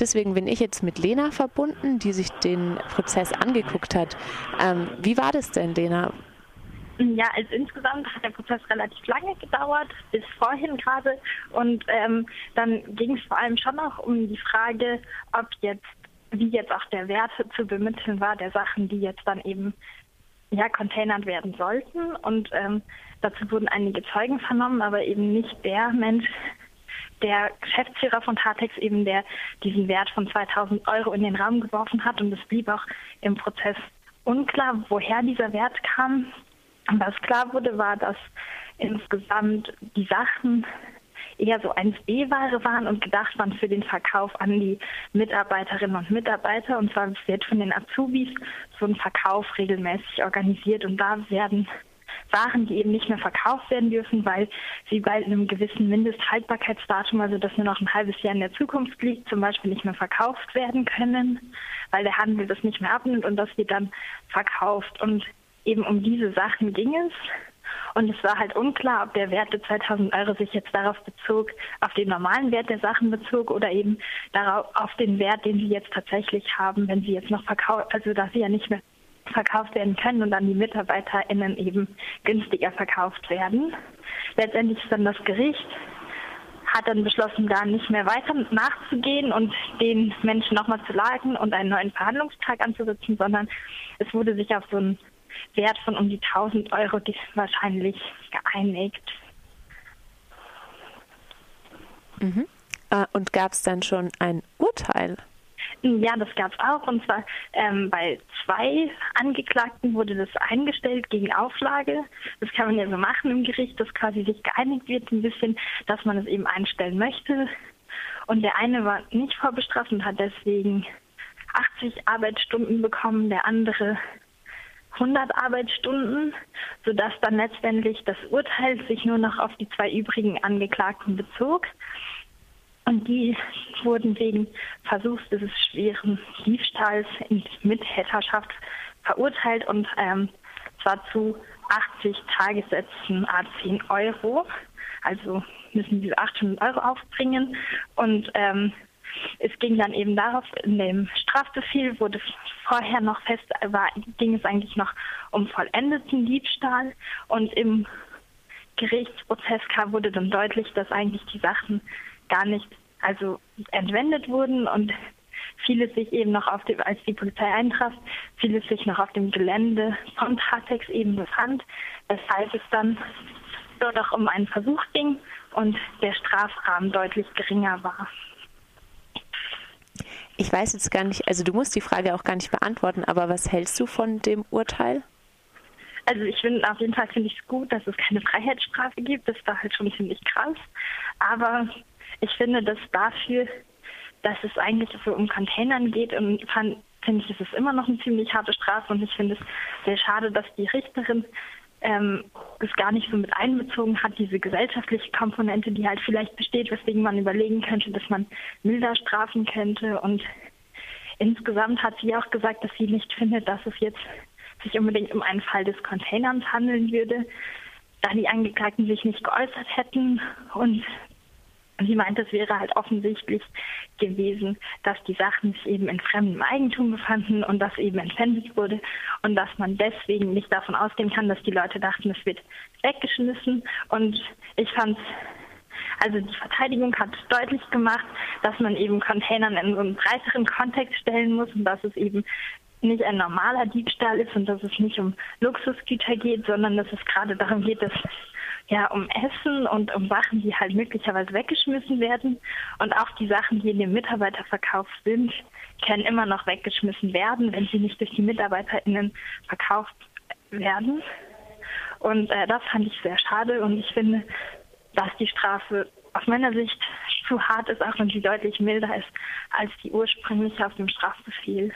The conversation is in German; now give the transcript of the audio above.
deswegen bin ich jetzt mit Lena verbunden, die sich den Prozess angeguckt hat. Ähm, wie war das denn, Lena? Ja, also insgesamt hat der Prozess relativ lange gedauert, bis vorhin gerade. Und ähm, dann ging es vor allem schon auch um die Frage, ob jetzt, wie jetzt auch der Wert zu bemitteln war, der Sachen, die jetzt dann eben ja, containert werden sollten. Und ähm, dazu wurden einige Zeugen vernommen, aber eben nicht der Mensch, der Geschäftsführer von Tatex eben, der diesen Wert von 2000 Euro in den Raum geworfen hat. Und es blieb auch im Prozess unklar, woher dieser Wert kam. Was klar wurde, war, dass insgesamt die Sachen eher so 1B-Ware waren und gedacht waren für den Verkauf an die Mitarbeiterinnen und Mitarbeiter. Und zwar wird von den Azubis so ein Verkauf regelmäßig organisiert und da werden waren, die eben nicht mehr verkauft werden dürfen, weil sie bei einem gewissen Mindesthaltbarkeitsdatum, also das nur noch ein halbes Jahr in der Zukunft liegt, zum Beispiel nicht mehr verkauft werden können, weil der Handel das nicht mehr abnimmt und das wird dann verkauft. Und eben um diese Sachen ging es. Und es war halt unklar, ob der Wert der 2000 Euro sich jetzt darauf bezog, auf den normalen Wert der Sachen bezog oder eben darauf, auf den Wert, den sie jetzt tatsächlich haben, wenn sie jetzt noch verkaufen, also dass sie ja nicht mehr verkauft werden können und dann die MitarbeiterInnen eben günstiger verkauft werden. Letztendlich ist dann das Gericht hat dann beschlossen, da nicht mehr weiter nachzugehen und den Menschen nochmal zu lagen und einen neuen Verhandlungstag anzusetzen, sondern es wurde sich auf so einen Wert von um die 1000 Euro wahrscheinlich geeinigt. Mhm. Äh, und gab es dann schon ein Urteil? Ja, das gab es auch. Und zwar ähm, bei zwei Angeklagten wurde das eingestellt gegen Auflage. Das kann man ja so machen im Gericht, dass quasi sich geeinigt wird ein bisschen, dass man es eben einstellen möchte. Und der eine war nicht vorbestraft und hat deswegen 80 Arbeitsstunden bekommen, der andere 100 Arbeitsstunden, sodass dann letztendlich das Urteil sich nur noch auf die zwei übrigen Angeklagten bezog. Und die wurden wegen Versuchs des schweren Diebstahls in Mittäterschaft verurteilt und ähm, zwar zu 80 Tagessätzen a 10 Euro. Also müssen sie 800 Euro aufbringen. Und ähm, es ging dann eben darauf, in dem Strafbefehl wurde vorher noch fest, war, ging es eigentlich noch um vollendeten Diebstahl und im Gerichtsprozess wurde dann deutlich, dass eigentlich die Sachen gar nicht also entwendet wurden und vieles sich eben noch auf dem, als die Polizei eintraf, vieles sich noch auf dem Gelände von Tatex eben befand, weshalb es dann nur noch um einen Versuch ging und der Strafrahmen deutlich geringer war. Ich weiß jetzt gar nicht, also du musst die Frage auch gar nicht beantworten, aber was hältst du von dem Urteil? Also ich finde auf jeden Fall finde ich es gut, dass es keine Freiheitsstrafe gibt. Das war halt schon ziemlich krass. Aber ich finde, dass dafür, dass es eigentlich so um Containern geht fand, finde ich, ist es immer noch eine ziemlich harte Strafe und ich finde es sehr schade, dass die Richterin ähm, es gar nicht so mit einbezogen hat, diese gesellschaftliche Komponente, die halt vielleicht besteht, weswegen man überlegen könnte, dass man milder strafen könnte. Und insgesamt hat sie auch gesagt, dass sie nicht findet, dass es jetzt sich unbedingt um einen Fall des Containers handeln würde, da die Angeklagten sich nicht geäußert hätten und Sie meint, es wäre halt offensichtlich gewesen, dass die Sachen sich eben in fremdem Eigentum befanden und das eben entwendet wurde und dass man deswegen nicht davon ausgehen kann, dass die Leute dachten, es wird weggeschmissen. Und ich fand also die Verteidigung hat deutlich gemacht, dass man eben Containern in so einen breiteren Kontext stellen muss und dass es eben nicht ein normaler Diebstahl ist und dass es nicht um Luxusgüter geht, sondern dass es gerade darum geht, dass ja, um Essen und um Sachen, die halt möglicherweise weggeschmissen werden. Und auch die Sachen, die in dem Mitarbeiterverkauf sind, können immer noch weggeschmissen werden, wenn sie nicht durch die MitarbeiterInnen verkauft werden. Und äh, das fand ich sehr schade und ich finde, dass die Strafe aus meiner Sicht zu hart ist, auch wenn sie deutlich milder ist als die ursprüngliche auf dem Strafbefehl.